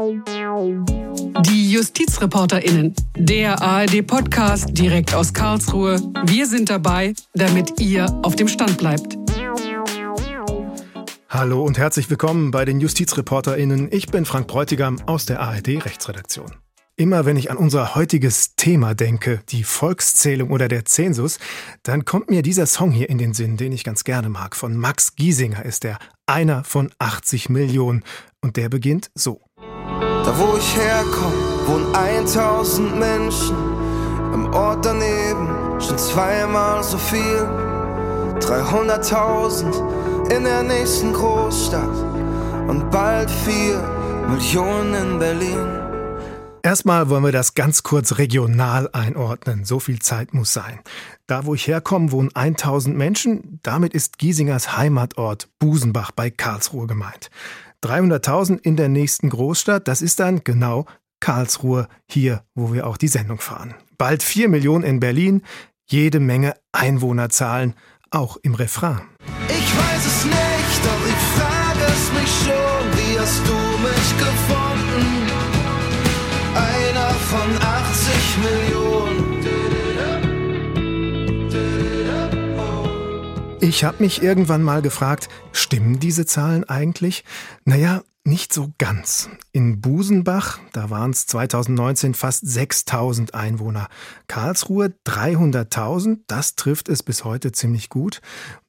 Die JustizreporterInnen, der ARD-Podcast direkt aus Karlsruhe. Wir sind dabei, damit ihr auf dem Stand bleibt. Hallo und herzlich willkommen bei den JustizreporterInnen. Ich bin Frank Bräutigam aus der ARD-Rechtsredaktion. Immer wenn ich an unser heutiges Thema denke, die Volkszählung oder der Zensus, dann kommt mir dieser Song hier in den Sinn, den ich ganz gerne mag. Von Max Giesinger ist er einer von 80 Millionen. Und der beginnt so. Da wo ich herkomme, wohnen 1000 Menschen. Im Ort daneben schon zweimal so viel. 300.000 in der nächsten Großstadt. Und bald 4 Millionen in Berlin. Erstmal wollen wir das ganz kurz regional einordnen. So viel Zeit muss sein. Da, wo ich herkomme, wohnen 1000 Menschen. Damit ist Giesingers Heimatort Busenbach bei Karlsruhe gemeint. 300.000 in der nächsten Großstadt, das ist dann genau Karlsruhe, hier, wo wir auch die Sendung fahren. Bald 4 Millionen in Berlin, jede Menge Einwohnerzahlen, auch im Refrain. Ich weiß es nicht, doch ich frage es mich schon, wie hast du mich gefunden? Ich habe mich irgendwann mal gefragt, stimmen diese Zahlen eigentlich? Naja, nicht so ganz. In Busenbach, da waren es 2019 fast 6000 Einwohner. Karlsruhe 300.000, das trifft es bis heute ziemlich gut.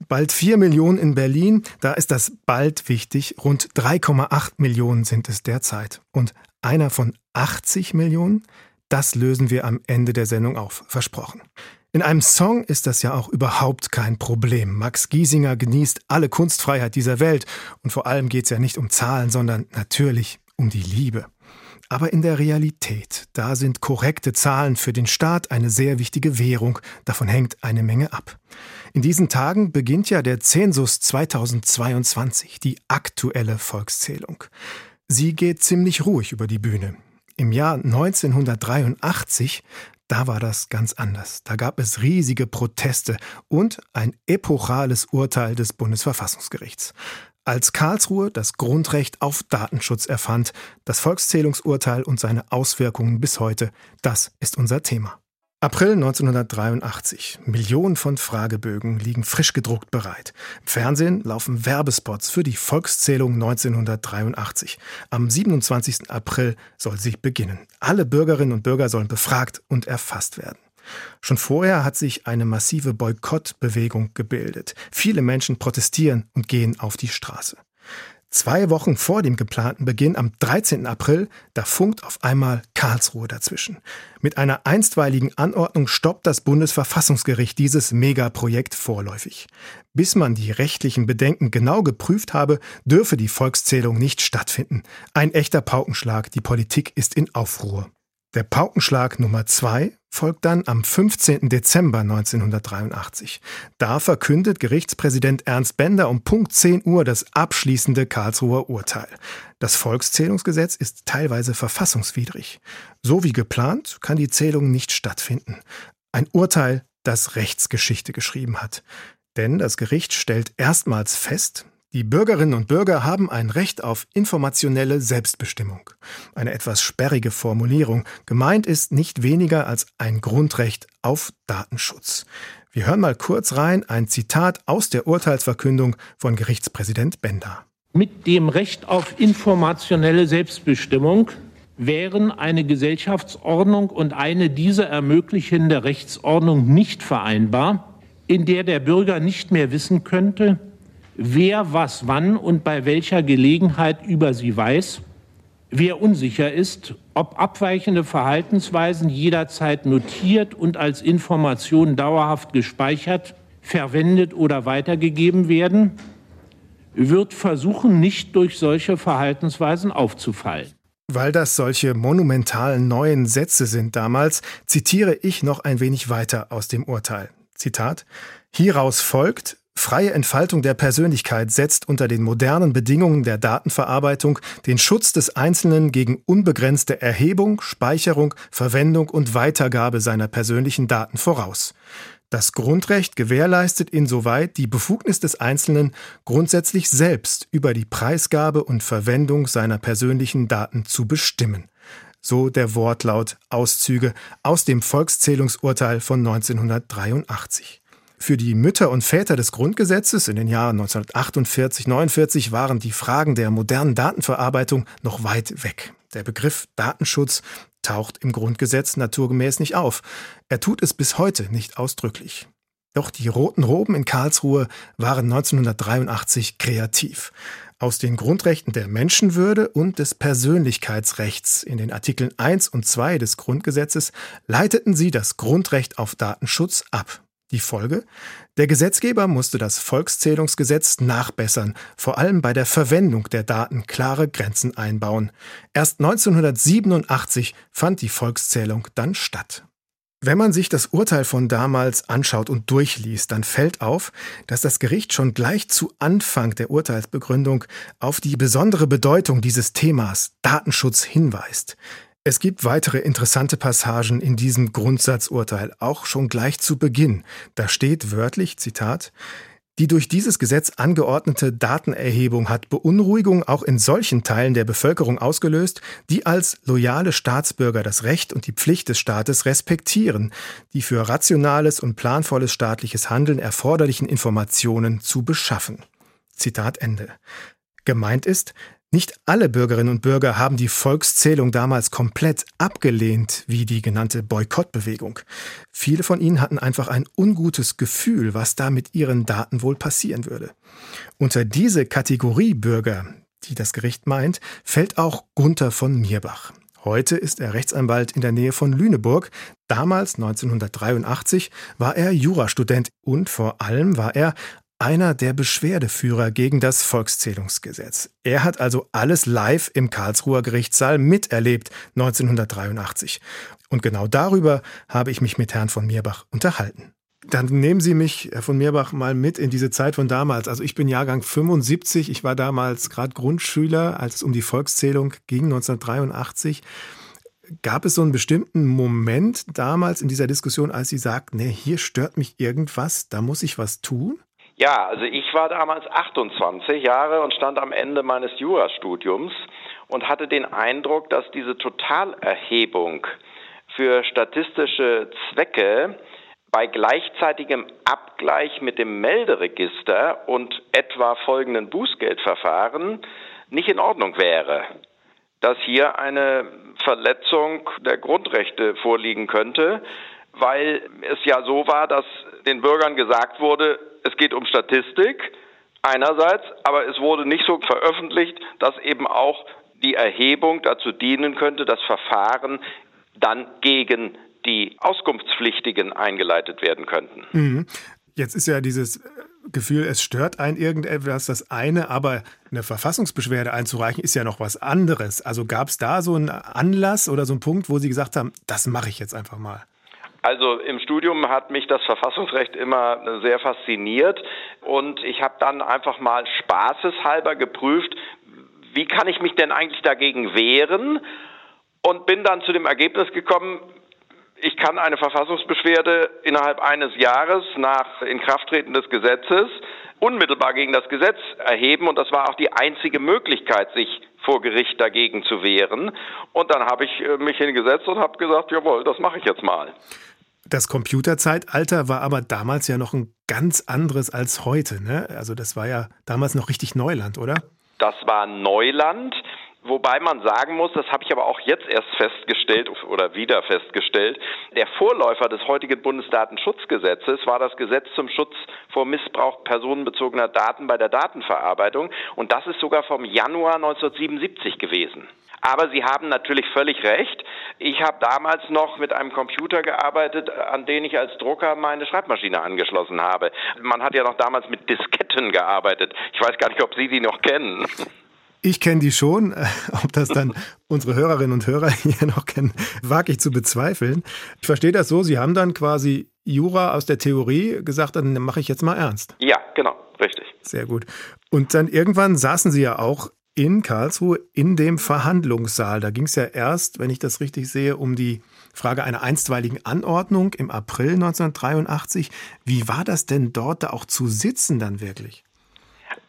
Bald 4 Millionen in Berlin, da ist das bald wichtig. Rund 3,8 Millionen sind es derzeit. Und einer von 80 Millionen, das lösen wir am Ende der Sendung auf, versprochen. In einem Song ist das ja auch überhaupt kein Problem. Max Giesinger genießt alle Kunstfreiheit dieser Welt und vor allem geht es ja nicht um Zahlen, sondern natürlich um die Liebe. Aber in der Realität, da sind korrekte Zahlen für den Staat eine sehr wichtige Währung, davon hängt eine Menge ab. In diesen Tagen beginnt ja der Zensus 2022, die aktuelle Volkszählung. Sie geht ziemlich ruhig über die Bühne. Im Jahr 1983, da war das ganz anders. Da gab es riesige Proteste und ein epochales Urteil des Bundesverfassungsgerichts. Als Karlsruhe das Grundrecht auf Datenschutz erfand, das Volkszählungsurteil und seine Auswirkungen bis heute, das ist unser Thema. April 1983. Millionen von Fragebögen liegen frisch gedruckt bereit. Im Fernsehen laufen Werbespots für die Volkszählung 1983. Am 27. April soll sie beginnen. Alle Bürgerinnen und Bürger sollen befragt und erfasst werden. Schon vorher hat sich eine massive Boykottbewegung gebildet. Viele Menschen protestieren und gehen auf die Straße. Zwei Wochen vor dem geplanten Beginn am 13. April, da funkt auf einmal Karlsruhe dazwischen. Mit einer einstweiligen Anordnung stoppt das Bundesverfassungsgericht dieses Megaprojekt vorläufig. Bis man die rechtlichen Bedenken genau geprüft habe, dürfe die Volkszählung nicht stattfinden. Ein echter Paukenschlag, die Politik ist in Aufruhr. Der Paukenschlag Nummer zwei folgt dann am 15. Dezember 1983. Da verkündet Gerichtspräsident Ernst Bender um Punkt 10 Uhr das abschließende Karlsruher Urteil. Das Volkszählungsgesetz ist teilweise verfassungswidrig. So wie geplant kann die Zählung nicht stattfinden. Ein Urteil, das Rechtsgeschichte geschrieben hat. Denn das Gericht stellt erstmals fest, die Bürgerinnen und Bürger haben ein Recht auf informationelle Selbstbestimmung. Eine etwas sperrige Formulierung. Gemeint ist nicht weniger als ein Grundrecht auf Datenschutz. Wir hören mal kurz rein ein Zitat aus der Urteilsverkündung von Gerichtspräsident Bender. Mit dem Recht auf informationelle Selbstbestimmung wären eine Gesellschaftsordnung und eine diese ermöglichende Rechtsordnung nicht vereinbar, in der der Bürger nicht mehr wissen könnte, wer was wann und bei welcher Gelegenheit über sie weiß, wer unsicher ist, ob abweichende Verhaltensweisen jederzeit notiert und als Information dauerhaft gespeichert, verwendet oder weitergegeben werden, wird versuchen, nicht durch solche Verhaltensweisen aufzufallen. Weil das solche monumentalen neuen Sätze sind damals, zitiere ich noch ein wenig weiter aus dem Urteil. Zitat Hieraus folgt, Freie Entfaltung der Persönlichkeit setzt unter den modernen Bedingungen der Datenverarbeitung den Schutz des Einzelnen gegen unbegrenzte Erhebung, Speicherung, Verwendung und Weitergabe seiner persönlichen Daten voraus. Das Grundrecht gewährleistet insoweit die Befugnis des Einzelnen, grundsätzlich selbst über die Preisgabe und Verwendung seiner persönlichen Daten zu bestimmen. So der Wortlaut Auszüge aus dem Volkszählungsurteil von 1983. Für die Mütter und Väter des Grundgesetzes in den Jahren 1948, 49 waren die Fragen der modernen Datenverarbeitung noch weit weg. Der Begriff Datenschutz taucht im Grundgesetz naturgemäß nicht auf. Er tut es bis heute nicht ausdrücklich. Doch die roten Roben in Karlsruhe waren 1983 kreativ. Aus den Grundrechten der Menschenwürde und des Persönlichkeitsrechts in den Artikeln 1 und 2 des Grundgesetzes leiteten sie das Grundrecht auf Datenschutz ab. Die Folge? Der Gesetzgeber musste das Volkszählungsgesetz nachbessern, vor allem bei der Verwendung der Daten klare Grenzen einbauen. Erst 1987 fand die Volkszählung dann statt. Wenn man sich das Urteil von damals anschaut und durchliest, dann fällt auf, dass das Gericht schon gleich zu Anfang der Urteilsbegründung auf die besondere Bedeutung dieses Themas Datenschutz hinweist. Es gibt weitere interessante Passagen in diesem Grundsatzurteil, auch schon gleich zu Beginn. Da steht wörtlich, Zitat, die durch dieses Gesetz angeordnete Datenerhebung hat Beunruhigung auch in solchen Teilen der Bevölkerung ausgelöst, die als loyale Staatsbürger das Recht und die Pflicht des Staates respektieren, die für rationales und planvolles staatliches Handeln erforderlichen Informationen zu beschaffen. Zitat Ende. Gemeint ist, nicht alle Bürgerinnen und Bürger haben die Volkszählung damals komplett abgelehnt, wie die genannte Boykottbewegung. Viele von ihnen hatten einfach ein ungutes Gefühl, was da mit ihren Daten wohl passieren würde. Unter diese Kategorie Bürger, die das Gericht meint, fällt auch Gunther von Mirbach. Heute ist er Rechtsanwalt in der Nähe von Lüneburg. Damals, 1983, war er Jurastudent und vor allem war er einer der Beschwerdeführer gegen das Volkszählungsgesetz. Er hat also alles live im Karlsruher Gerichtssaal miterlebt 1983. Und genau darüber habe ich mich mit Herrn von Mirbach unterhalten. Dann nehmen Sie mich, Herr von Mirbach, mal mit in diese Zeit von damals. Also ich bin Jahrgang 75, ich war damals gerade Grundschüler, als es um die Volkszählung ging, 1983. Gab es so einen bestimmten Moment damals in dieser Diskussion, als Sie sagten, nee, hier stört mich irgendwas, da muss ich was tun? Ja, also ich war damals 28 Jahre und stand am Ende meines Jurastudiums und hatte den Eindruck, dass diese Totalerhebung für statistische Zwecke bei gleichzeitigem Abgleich mit dem Melderegister und etwa folgenden Bußgeldverfahren nicht in Ordnung wäre. Dass hier eine Verletzung der Grundrechte vorliegen könnte, weil es ja so war, dass den Bürgern gesagt wurde, es geht um Statistik einerseits, aber es wurde nicht so veröffentlicht, dass eben auch die Erhebung dazu dienen könnte, das Verfahren dann gegen die Auskunftspflichtigen eingeleitet werden könnten. Mhm. Jetzt ist ja dieses Gefühl, es stört ein irgendetwas das eine, aber eine Verfassungsbeschwerde einzureichen ist ja noch was anderes. Also gab es da so einen Anlass oder so einen Punkt, wo Sie gesagt haben, das mache ich jetzt einfach mal? Also im Studium hat mich das Verfassungsrecht immer sehr fasziniert und ich habe dann einfach mal spaßeshalber geprüft, wie kann ich mich denn eigentlich dagegen wehren und bin dann zu dem Ergebnis gekommen, ich kann eine Verfassungsbeschwerde innerhalb eines Jahres nach Inkrafttreten des Gesetzes unmittelbar gegen das Gesetz erheben und das war auch die einzige Möglichkeit, sich vor Gericht dagegen zu wehren. Und dann habe ich äh, mich hingesetzt und habe gesagt, jawohl, das mache ich jetzt mal. Das Computerzeitalter war aber damals ja noch ein ganz anderes als heute. Ne? Also das war ja damals noch richtig Neuland, oder? Das war Neuland. Wobei man sagen muss, das habe ich aber auch jetzt erst festgestellt oder wieder festgestellt, der Vorläufer des heutigen Bundesdatenschutzgesetzes war das Gesetz zum Schutz vor Missbrauch personenbezogener Daten bei der Datenverarbeitung und das ist sogar vom Januar 1977 gewesen. Aber Sie haben natürlich völlig recht. Ich habe damals noch mit einem Computer gearbeitet, an den ich als Drucker meine Schreibmaschine angeschlossen habe. Man hat ja noch damals mit Disketten gearbeitet. Ich weiß gar nicht, ob Sie die noch kennen. Ich kenne die schon. Ob das dann unsere Hörerinnen und Hörer hier noch kennen, wage ich zu bezweifeln. Ich verstehe das so, Sie haben dann quasi Jura aus der Theorie gesagt, dann mache ich jetzt mal ernst. Ja, genau, richtig. Sehr gut. Und dann irgendwann saßen Sie ja auch in Karlsruhe in dem Verhandlungssaal. Da ging es ja erst, wenn ich das richtig sehe, um die Frage einer einstweiligen Anordnung im April 1983. Wie war das denn dort da auch zu sitzen dann wirklich?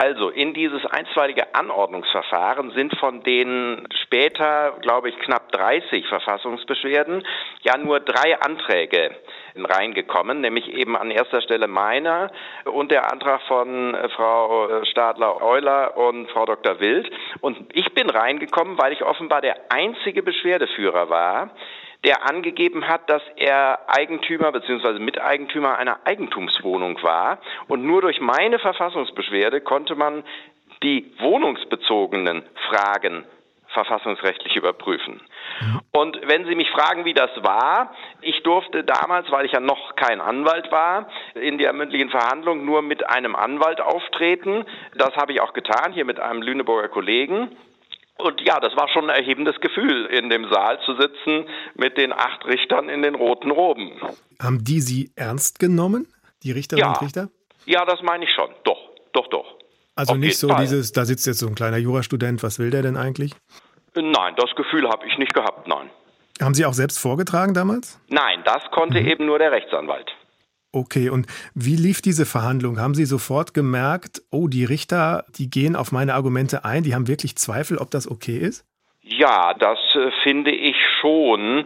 Also in dieses einstweilige Anordnungsverfahren sind von den später, glaube ich, knapp 30 Verfassungsbeschwerden ja nur drei Anträge reingekommen, nämlich eben an erster Stelle meiner und der Antrag von äh, Frau Stadler-Euler und Frau Dr. Wild. Und ich bin reingekommen, weil ich offenbar der einzige Beschwerdeführer war, der angegeben hat, dass er Eigentümer bzw. Miteigentümer einer Eigentumswohnung war. Und nur durch meine Verfassungsbeschwerde konnte man die wohnungsbezogenen Fragen verfassungsrechtlich überprüfen. Und wenn Sie mich fragen, wie das war, ich durfte damals, weil ich ja noch kein Anwalt war, in der mündlichen Verhandlung nur mit einem Anwalt auftreten. Das habe ich auch getan, hier mit einem Lüneburger Kollegen. Und ja, das war schon ein erhebendes Gefühl, in dem Saal zu sitzen mit den acht Richtern in den roten Roben. Haben die Sie ernst genommen, die Richterinnen ja. und Richter? Ja, das meine ich schon. Doch, doch, doch. Also Auf nicht so Fall. dieses, da sitzt jetzt so ein kleiner Jurastudent, was will der denn eigentlich? Nein, das Gefühl habe ich nicht gehabt, nein. Haben Sie auch selbst vorgetragen damals? Nein, das konnte eben nur der Rechtsanwalt. Okay, und wie lief diese Verhandlung? Haben Sie sofort gemerkt, oh, die Richter, die gehen auf meine Argumente ein, die haben wirklich Zweifel, ob das okay ist? Ja, das äh, finde ich schon.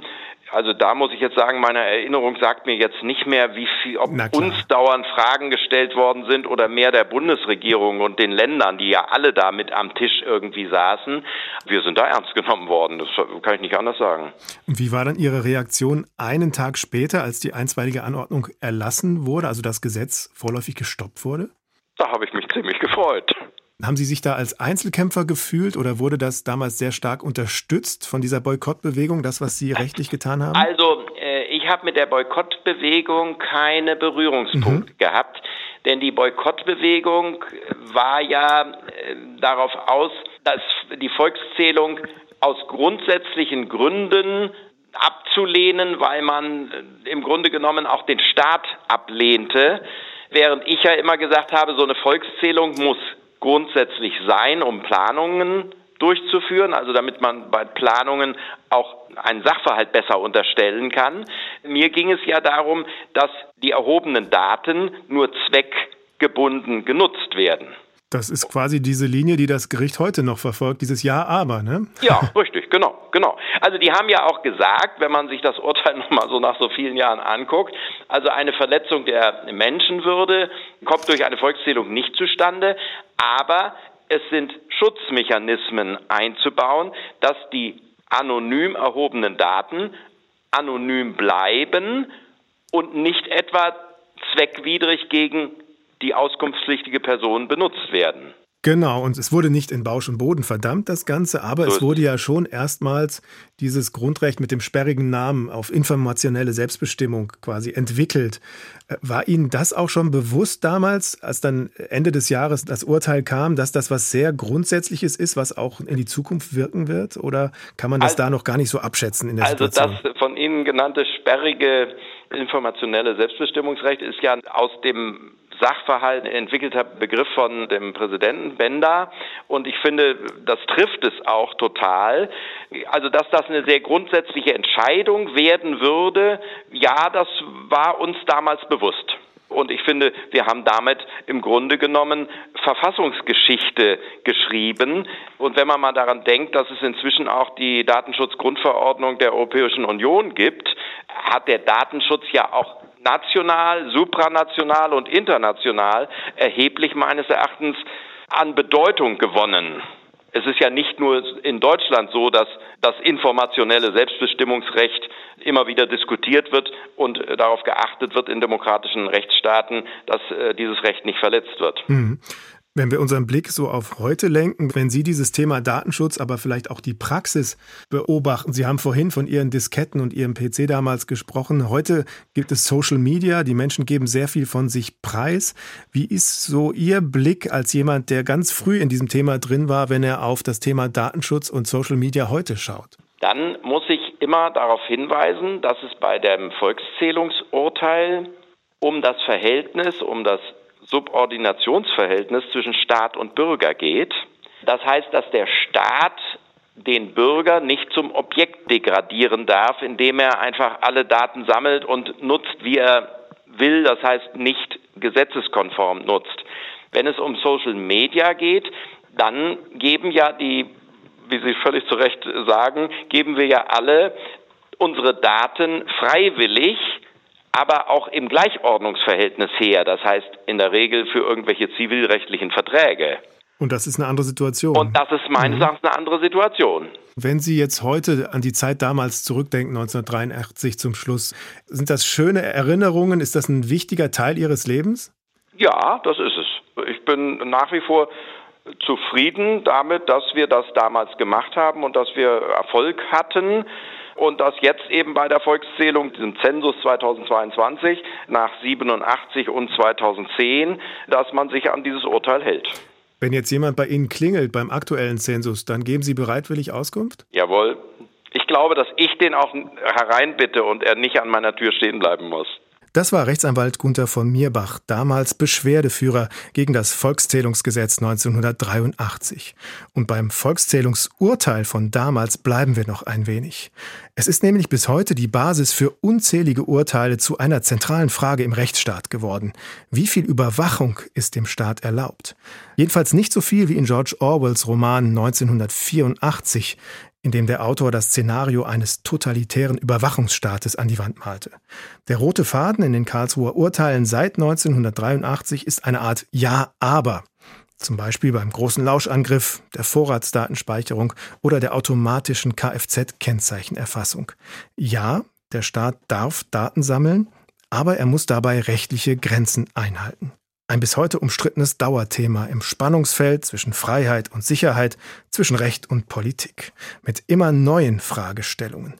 Also da muss ich jetzt sagen, meine Erinnerung sagt mir jetzt nicht mehr, wie viel, ob uns dauernd Fragen gestellt worden sind oder mehr der Bundesregierung und den Ländern, die ja alle da mit am Tisch irgendwie saßen. Wir sind da ernst genommen worden, das kann ich nicht anders sagen. Und wie war dann Ihre Reaktion einen Tag später, als die einstweilige Anordnung erlassen wurde, also das Gesetz vorläufig gestoppt wurde? Da habe ich mich ziemlich gefreut. Haben Sie sich da als Einzelkämpfer gefühlt oder wurde das damals sehr stark unterstützt von dieser Boykottbewegung, das, was Sie rechtlich getan haben? Also, äh, ich habe mit der Boykottbewegung keine Berührungspunkte gehabt, denn die Boykottbewegung war ja äh, darauf aus, dass die Volkszählung aus grundsätzlichen Gründen abzulehnen, weil man äh, im Grunde genommen auch den Staat ablehnte, während ich ja immer gesagt habe, so eine Volkszählung muss grundsätzlich sein, um Planungen durchzuführen, also damit man bei Planungen auch einen Sachverhalt besser unterstellen kann. Mir ging es ja darum, dass die erhobenen Daten nur zweckgebunden genutzt werden. Das ist quasi diese Linie, die das Gericht heute noch verfolgt, dieses Ja, aber, ne? Ja, richtig, genau, genau. Also die haben ja auch gesagt, wenn man sich das Urteil nochmal so nach so vielen Jahren anguckt, also eine Verletzung der Menschenwürde kommt durch eine Volkszählung nicht zustande, aber es sind Schutzmechanismen einzubauen, dass die anonym erhobenen Daten anonym bleiben und nicht etwa zweckwidrig gegen die auskunftspflichtige Person benutzt werden. Genau, und es wurde nicht in Bausch und Boden verdammt, das Ganze, aber So es wurde ja schon erstmals dieses Grundrecht mit dem sperrigen Namen auf informationelle Selbstbestimmung quasi entwickelt. Äh, War Ihnen das auch schon bewusst damals, als dann Ende des Jahres das Urteil kam, dass das was sehr Grundsätzliches ist, was auch in die Zukunft wirken wird? Oder kann man das Also- da noch gar nicht so abschätzen in der Also Situation? das von Ihnen genannte sperrige informationelle Selbstbestimmungsrecht ist ja aus dem Sachverhalt entwickelter Begriff von dem Präsidenten Benda und ich finde, das trifft es auch total. Also, dass das eine sehr grundsätzliche Entscheidung werden würde, ja, das war uns damals bewusst. Und ich finde, wir haben damit im Grunde genommen Verfassungsgeschichte geschrieben. Und wenn man mal daran denkt, dass es inzwischen auch die Datenschutzgrundverordnung der Europäischen Union gibt, hat der Datenschutz ja auch national, supranational und international erheblich meines Erachtens an Bedeutung gewonnen. Es ist ja nicht nur in Deutschland so, dass das informationelle Selbstbestimmungsrecht immer wieder diskutiert wird und äh, darauf geachtet wird in demokratischen Rechtsstaaten, dass äh, dieses Recht nicht verletzt wird. Mhm. Wenn wir unseren Blick so auf heute lenken, wenn Sie dieses Thema Datenschutz, aber vielleicht auch die Praxis beobachten, Sie haben vorhin von Ihren Disketten und Ihrem PC damals gesprochen. Heute gibt es Social Media, die Menschen geben sehr viel von sich preis. Wie ist so Ihr Blick als jemand, der ganz früh in diesem Thema drin war, wenn er auf das Thema Datenschutz und Social Media heute schaut? Dann muss ich immer darauf hinweisen, dass es bei dem Volkszählungsurteil um das Verhältnis, um das Subordinationsverhältnis zwischen Staat und Bürger geht. Das heißt, dass der Staat den Bürger nicht zum Objekt degradieren darf, indem er einfach alle Daten sammelt und nutzt, wie er will, das heißt nicht gesetzeskonform nutzt. Wenn es um Social Media geht, dann geben ja die, wie Sie völlig zu Recht sagen, geben wir ja alle unsere Daten freiwillig, aber auch im Gleichordnungsverhältnis her. Das heißt in der Regel für irgendwelche zivilrechtlichen Verträge. Und das ist eine andere Situation. Und das ist meines mhm. Erachtens eine andere Situation. Wenn Sie jetzt heute an die Zeit damals zurückdenken, 1983 zum Schluss, sind das schöne Erinnerungen? Ist das ein wichtiger Teil Ihres Lebens? Ja, das ist es. Ich bin nach wie vor zufrieden damit, dass wir das damals gemacht haben und dass wir Erfolg hatten und dass jetzt eben bei der Volkszählung, diesem Zensus 2022 nach 87 und 2010, dass man sich an dieses Urteil hält. Wenn jetzt jemand bei Ihnen klingelt beim aktuellen Zensus, dann geben Sie bereitwillig Auskunft? Jawohl. Ich glaube, dass ich den auch hereinbitte und er nicht an meiner Tür stehen bleiben muss. Das war Rechtsanwalt Gunther von Mierbach, damals Beschwerdeführer gegen das Volkszählungsgesetz 1983. Und beim Volkszählungsurteil von damals bleiben wir noch ein wenig. Es ist nämlich bis heute die Basis für unzählige Urteile zu einer zentralen Frage im Rechtsstaat geworden. Wie viel Überwachung ist dem Staat erlaubt? Jedenfalls nicht so viel wie in George Orwells Roman 1984, in dem der Autor das Szenario eines totalitären Überwachungsstaates an die Wand malte. Der rote Faden in den Karlsruher Urteilen seit 1983 ist eine Art Ja-Aber. Zum Beispiel beim großen Lauschangriff, der Vorratsdatenspeicherung oder der automatischen Kfz-Kennzeichenerfassung. Ja, der Staat darf Daten sammeln, aber er muss dabei rechtliche Grenzen einhalten. Ein bis heute umstrittenes Dauerthema im Spannungsfeld zwischen Freiheit und Sicherheit, zwischen Recht und Politik, mit immer neuen Fragestellungen.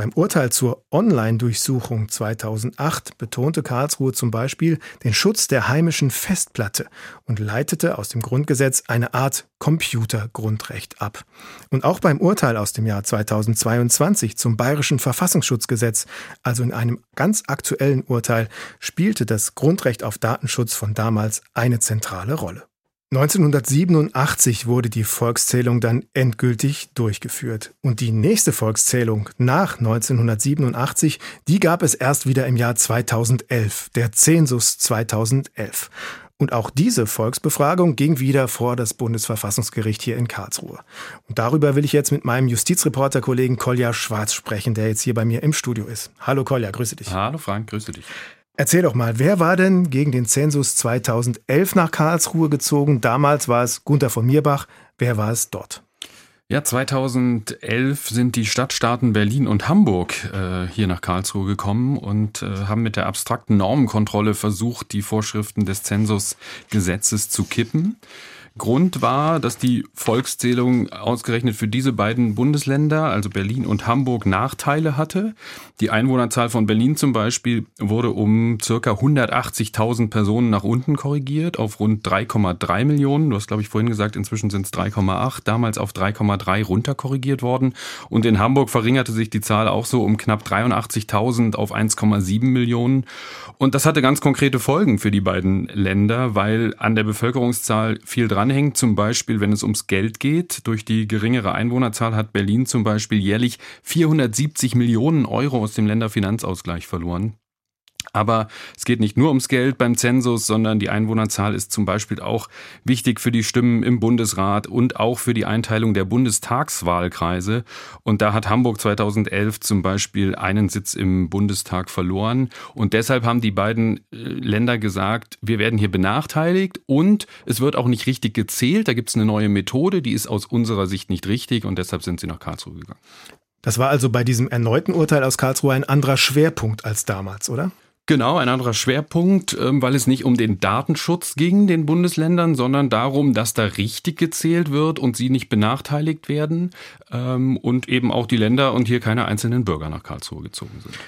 Beim Urteil zur Online-Durchsuchung 2008 betonte Karlsruhe zum Beispiel den Schutz der heimischen Festplatte und leitete aus dem Grundgesetz eine Art Computergrundrecht ab. Und auch beim Urteil aus dem Jahr 2022 zum Bayerischen Verfassungsschutzgesetz, also in einem ganz aktuellen Urteil, spielte das Grundrecht auf Datenschutz von damals eine zentrale Rolle. 1987 wurde die Volkszählung dann endgültig durchgeführt. Und die nächste Volkszählung nach 1987, die gab es erst wieder im Jahr 2011, der Zensus 2011. Und auch diese Volksbefragung ging wieder vor das Bundesverfassungsgericht hier in Karlsruhe. Und darüber will ich jetzt mit meinem Justizreporter-Kollegen Kolja Schwarz sprechen, der jetzt hier bei mir im Studio ist. Hallo Kolja, grüße dich. Hallo Frank, grüße dich. Erzähl doch mal, wer war denn gegen den Zensus 2011 nach Karlsruhe gezogen? Damals war es Gunther von Mierbach. Wer war es dort? Ja, 2011 sind die Stadtstaaten Berlin und Hamburg äh, hier nach Karlsruhe gekommen und äh, haben mit der abstrakten Normenkontrolle versucht, die Vorschriften des Zensusgesetzes zu kippen. Grund war, dass die Volkszählung ausgerechnet für diese beiden Bundesländer, also Berlin und Hamburg, Nachteile hatte. Die Einwohnerzahl von Berlin zum Beispiel wurde um circa 180.000 Personen nach unten korrigiert auf rund 3,3 Millionen. Du hast, glaube ich, vorhin gesagt, inzwischen sind es 3,8, damals auf 3,3 runterkorrigiert worden. Und in Hamburg verringerte sich die Zahl auch so um knapp 83.000 auf 1,7 Millionen. Und das hatte ganz konkrete Folgen für die beiden Länder, weil an der Bevölkerungszahl viel dran dranhängt, zum Beispiel wenn es ums Geld geht. Durch die geringere Einwohnerzahl hat Berlin zum Beispiel jährlich 470 Millionen Euro aus dem Länderfinanzausgleich verloren. Aber es geht nicht nur ums Geld beim Zensus, sondern die Einwohnerzahl ist zum Beispiel auch wichtig für die Stimmen im Bundesrat und auch für die Einteilung der Bundestagswahlkreise. Und da hat Hamburg 2011 zum Beispiel einen Sitz im Bundestag verloren. Und deshalb haben die beiden äh, Länder gesagt, wir werden hier benachteiligt und es wird auch nicht richtig gezählt. Da gibt es eine neue Methode, die ist aus unserer Sicht nicht richtig und deshalb sind sie nach Karlsruhe gegangen. Das war also bei diesem erneuten Urteil aus Karlsruhe ein anderer Schwerpunkt als damals, oder? Genau, ein anderer Schwerpunkt, ähm, weil es nicht um den Datenschutz ging, den Bundesländern, sondern darum, dass da richtig gezählt wird und sie nicht benachteiligt werden ähm, und eben auch die Länder und hier keine einzelnen Bürger nach Karlsruhe gezogen sind.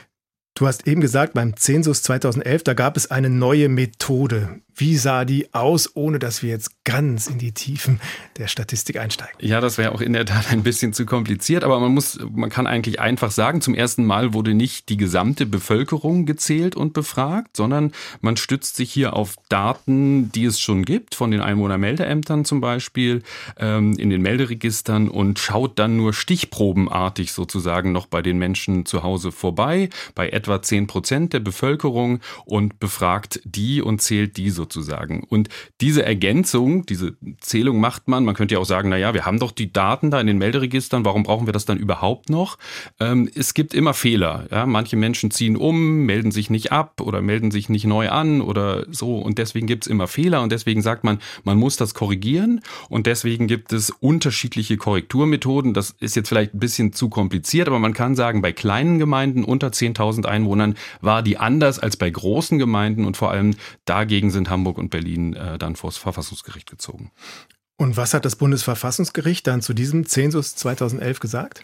Du hast eben gesagt, beim Zensus 2011, da gab es eine neue Methode. Wie sah die aus, ohne dass wir jetzt ganz in die Tiefen der Statistik einsteigen? Ja, das wäre auch in der Tat ein bisschen zu kompliziert, aber man muss, man kann eigentlich einfach sagen, zum ersten Mal wurde nicht die gesamte Bevölkerung gezählt und befragt, sondern man stützt sich hier auf Daten, die es schon gibt, von den Einwohnermeldeämtern zum Beispiel, ähm, in den Melderegistern und schaut dann nur stichprobenartig sozusagen noch bei den Menschen zu Hause vorbei, bei etwa zehn Prozent der Bevölkerung und befragt die und zählt die sozusagen. Und diese Ergänzung, diese Zählung macht man, man könnte ja auch sagen, na ja, wir haben doch die Daten da in den Melderegistern, warum brauchen wir das dann überhaupt noch? Ähm, es gibt immer Fehler. Ja? Manche Menschen ziehen um, melden sich nicht ab oder melden sich nicht neu an oder so und deswegen gibt es immer Fehler und deswegen sagt man, man muss das korrigieren und deswegen gibt es unterschiedliche Korrekturmethoden. Das ist jetzt vielleicht ein bisschen zu kompliziert, aber man kann sagen, bei kleinen Gemeinden unter 10.000 Einwohnern war die anders als bei großen Gemeinden und vor allem dagegen sind Hamburg und Berlin äh, dann vor das Verfassungsgericht gezogen. Und was hat das Bundesverfassungsgericht dann zu diesem Zensus 2011 gesagt?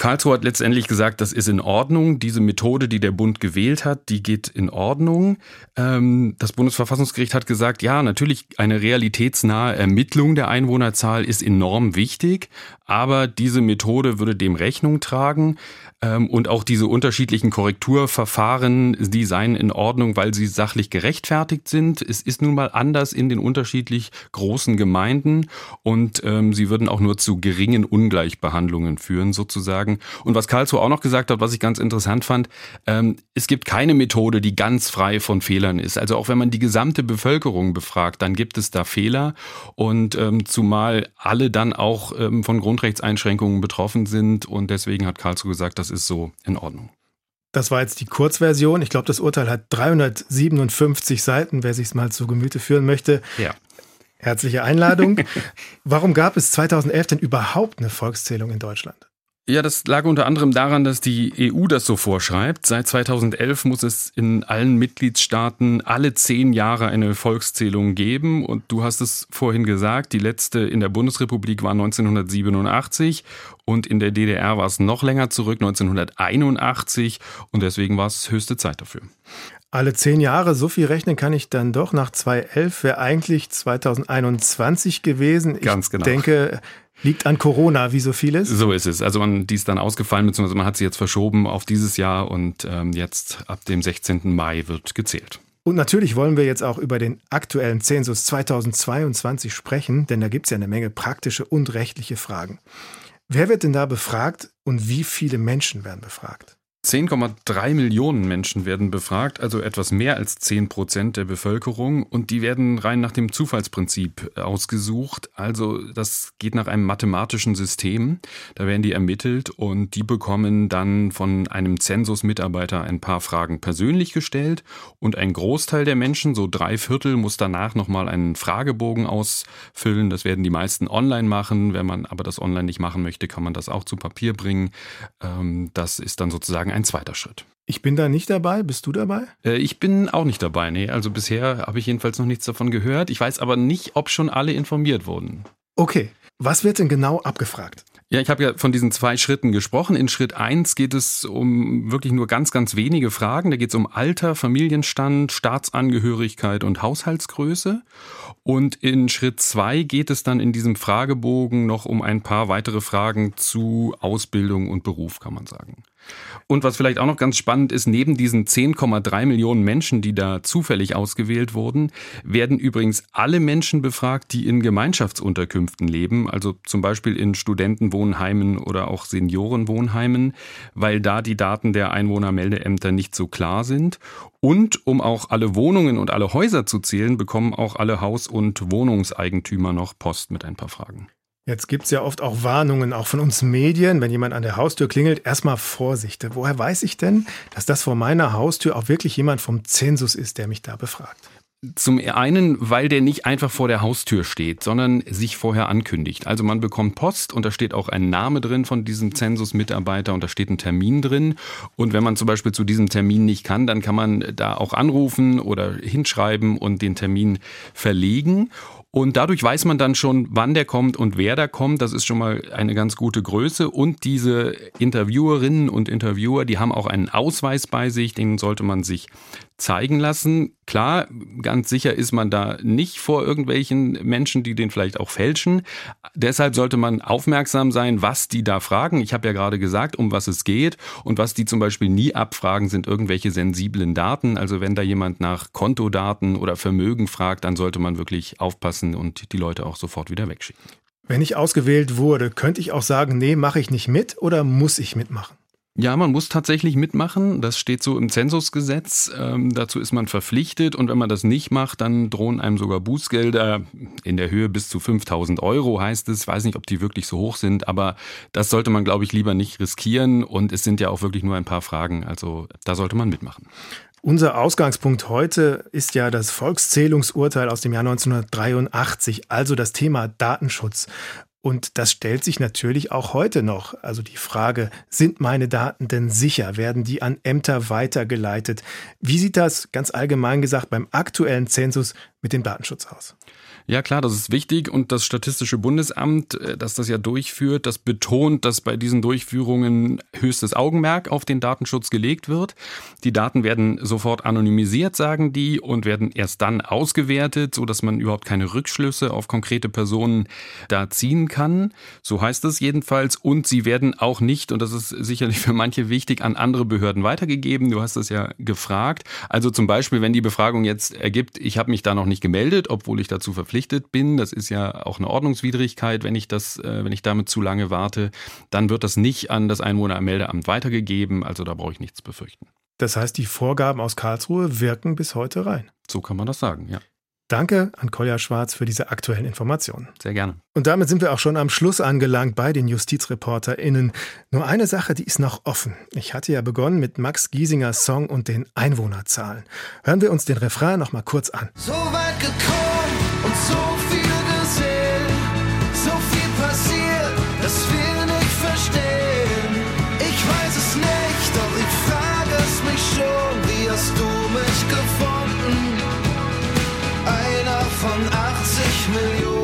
Karlsruhe hat letztendlich gesagt, das ist in Ordnung. Diese Methode, die der Bund gewählt hat, die geht in Ordnung. Ähm, das Bundesverfassungsgericht hat gesagt, ja, natürlich eine realitätsnahe Ermittlung der Einwohnerzahl ist enorm wichtig, aber diese Methode würde dem Rechnung tragen. Ähm, und auch diese unterschiedlichen Korrekturverfahren, die seien in Ordnung, weil sie sachlich gerechtfertigt sind. Es ist nun mal anders in den unterschiedlich großen Gemeinden und ähm, sie würden auch nur zu geringen Ungleichbehandlungen führen sozusagen. Und was Karlsruhe auch noch gesagt hat, was ich ganz interessant fand, ähm, es gibt keine Methode, die ganz frei von Fehlern ist. Also auch wenn man die gesamte Bevölkerung befragt, dann gibt es da Fehler und ähm, zumal alle dann auch ähm, von Grundrechtseinschränkungen betroffen sind und deswegen hat Karlsruhe gesagt, dass ist so in Ordnung. Das war jetzt die Kurzversion. Ich glaube, das Urteil hat 357 Seiten, wer sich es mal zu Gemüte führen möchte. Ja. Herzliche Einladung. Warum gab es 2011 denn überhaupt eine Volkszählung in Deutschland? Ja, das lag unter anderem daran, dass die EU das so vorschreibt. Seit 2011 muss es in allen Mitgliedstaaten alle zehn Jahre eine Volkszählung geben. Und du hast es vorhin gesagt, die letzte in der Bundesrepublik war 1987 und in der DDR war es noch länger zurück, 1981. Und deswegen war es höchste Zeit dafür. Alle zehn Jahre, so viel rechnen kann ich dann doch. Nach 2011 wäre eigentlich 2021 gewesen. Ich Ganz genau. denke, Liegt an Corona, wie so vieles? So ist es. Also man, die ist dann ausgefallen, beziehungsweise man hat sie jetzt verschoben auf dieses Jahr und ähm, jetzt ab dem 16. Mai wird gezählt. Und natürlich wollen wir jetzt auch über den aktuellen Zensus 2022 sprechen, denn da gibt es ja eine Menge praktische und rechtliche Fragen. Wer wird denn da befragt und wie viele Menschen werden befragt? 10,3 Millionen Menschen werden befragt, also etwas mehr als 10 Prozent der Bevölkerung. Und die werden rein nach dem Zufallsprinzip ausgesucht. Also das geht nach einem mathematischen System. Da werden die ermittelt und die bekommen dann von einem Zensusmitarbeiter ein paar Fragen persönlich gestellt. Und ein Großteil der Menschen, so drei Viertel, muss danach nochmal einen Fragebogen ausfüllen. Das werden die meisten online machen. Wenn man aber das online nicht machen möchte, kann man das auch zu Papier bringen. Ähm, das ist dann sozusagen sozusagen ein zweiter Schritt. Ich bin da nicht dabei. Bist du dabei? Äh, ich bin auch nicht dabei. Nee, also bisher habe ich jedenfalls noch nichts davon gehört. Ich weiß aber nicht, ob schon alle informiert wurden. Okay. Was wird denn genau abgefragt? Ja, ich habe ja von diesen zwei Schritten gesprochen. In Schritt eins geht es um wirklich nur ganz, ganz wenige Fragen. Da geht es um Alter, Familienstand, Staatsangehörigkeit und Haushaltsgröße. Und in Schritt zwei geht es dann in diesem Fragebogen noch um ein paar weitere Fragen zu Ausbildung und Beruf, kann man sagen. Und was vielleicht auch noch ganz spannend ist, neben diesen 10,3 Millionen Menschen, die da zufällig ausgewählt wurden, werden übrigens alle Menschen befragt, die in Gemeinschaftsunterkünften leben, also zum Beispiel in Studentenwohnheimen oder auch Seniorenwohnheimen, weil da die Daten der Einwohnermeldeämter nicht so klar sind. Und um auch alle Wohnungen und alle Häuser zu zählen, bekommen auch alle Haus- und Wohnungseigentümer noch Post mit ein paar Fragen. Jetzt gibt es ja oft auch Warnungen, auch von uns Medien, wenn jemand an der Haustür klingelt, erstmal Vorsicht. Woher weiß ich denn, dass das vor meiner Haustür auch wirklich jemand vom Zensus ist, der mich da befragt? Zum einen, weil der nicht einfach vor der Haustür steht, sondern sich vorher ankündigt. Also man bekommt Post und da steht auch ein Name drin von diesem Zensusmitarbeiter und da steht ein Termin drin. Und wenn man zum Beispiel zu diesem Termin nicht kann, dann kann man da auch anrufen oder hinschreiben und den Termin verlegen. Und dadurch weiß man dann schon, wann der kommt und wer da kommt. Das ist schon mal eine ganz gute Größe. Und diese Interviewerinnen und Interviewer, die haben auch einen Ausweis bei sich, den sollte man sich zeigen lassen. Klar, ganz sicher ist man da nicht vor irgendwelchen Menschen, die den vielleicht auch fälschen. Deshalb sollte man aufmerksam sein, was die da fragen. Ich habe ja gerade gesagt, um was es geht. Und was die zum Beispiel nie abfragen, sind irgendwelche sensiblen Daten. Also wenn da jemand nach Kontodaten oder Vermögen fragt, dann sollte man wirklich aufpassen und die Leute auch sofort wieder wegschicken. Wenn ich ausgewählt wurde, könnte ich auch sagen, nee, mache ich nicht mit oder muss ich mitmachen? Ja, man muss tatsächlich mitmachen. Das steht so im Zensusgesetz. Ähm, dazu ist man verpflichtet. Und wenn man das nicht macht, dann drohen einem sogar Bußgelder in der Höhe bis zu 5000 Euro, heißt es. Ich weiß nicht, ob die wirklich so hoch sind, aber das sollte man, glaube ich, lieber nicht riskieren. Und es sind ja auch wirklich nur ein paar Fragen. Also da sollte man mitmachen. Unser Ausgangspunkt heute ist ja das Volkszählungsurteil aus dem Jahr 1983, also das Thema Datenschutz. Und das stellt sich natürlich auch heute noch. Also die Frage, sind meine Daten denn sicher? Werden die an Ämter weitergeleitet? Wie sieht das ganz allgemein gesagt beim aktuellen Zensus mit dem Datenschutz aus? Ja klar, das ist wichtig und das Statistische Bundesamt, äh, das das ja durchführt, das betont, dass bei diesen Durchführungen höchstes Augenmerk auf den Datenschutz gelegt wird. Die Daten werden sofort anonymisiert, sagen die, und werden erst dann ausgewertet, so dass man überhaupt keine Rückschlüsse auf konkrete Personen da ziehen kann. So heißt es jedenfalls. Und sie werden auch nicht, und das ist sicherlich für manche wichtig, an andere Behörden weitergegeben. Du hast es ja gefragt. Also zum Beispiel, wenn die Befragung jetzt ergibt, ich habe mich da noch nicht gemeldet, obwohl ich dazu verpflichtet verpflichtet bin, das ist ja auch eine Ordnungswidrigkeit, wenn ich das, äh, wenn ich damit zu lange warte, dann wird das nicht an das Einwohnermeldeamt weitergegeben. Also da brauche ich nichts befürchten. Das heißt, die Vorgaben aus Karlsruhe wirken bis heute rein. So kann man das sagen, ja. Danke an Kolja Schwarz für diese aktuellen Informationen. Sehr gerne. Und damit sind wir auch schon am Schluss angelangt bei den JustizreporterInnen. Nur eine Sache, die ist noch offen. Ich hatte ja begonnen mit Max Giesingers Song und den Einwohnerzahlen. Hören wir uns den Refrain noch mal kurz an. So weit gekommen und so viel gesehen, so viel passiert, dass wir nicht verstehen. Ich weiß es nicht, doch ich frage es mich schon, wie hast du mich gefunden? Einer von 80 Millionen.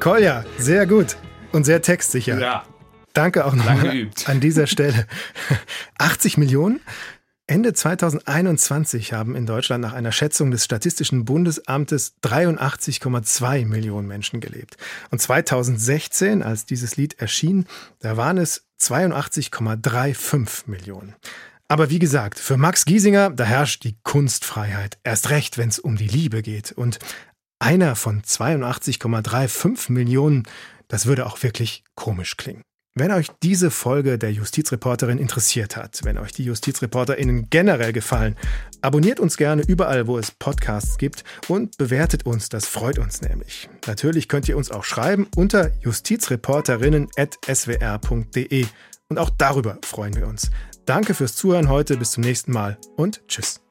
Kolja, sehr gut und sehr textsicher. Ja. Danke auch nochmal an dieser Stelle. 80 Millionen? Ende 2021 haben in Deutschland nach einer Schätzung des Statistischen Bundesamtes 83,2 Millionen Menschen gelebt. Und 2016, als dieses Lied erschien, da waren es 82,35 Millionen. Aber wie gesagt, für Max Giesinger, da herrscht die Kunstfreiheit. Erst recht, wenn es um die Liebe geht. Und einer von 82,35 Millionen, das würde auch wirklich komisch klingen. Wenn euch diese Folge der Justizreporterin interessiert hat, wenn euch die JustizreporterInnen generell gefallen, abonniert uns gerne überall, wo es Podcasts gibt und bewertet uns, das freut uns nämlich. Natürlich könnt ihr uns auch schreiben unter justizreporterinnen.swr.de und auch darüber freuen wir uns. Danke fürs Zuhören heute, bis zum nächsten Mal und tschüss.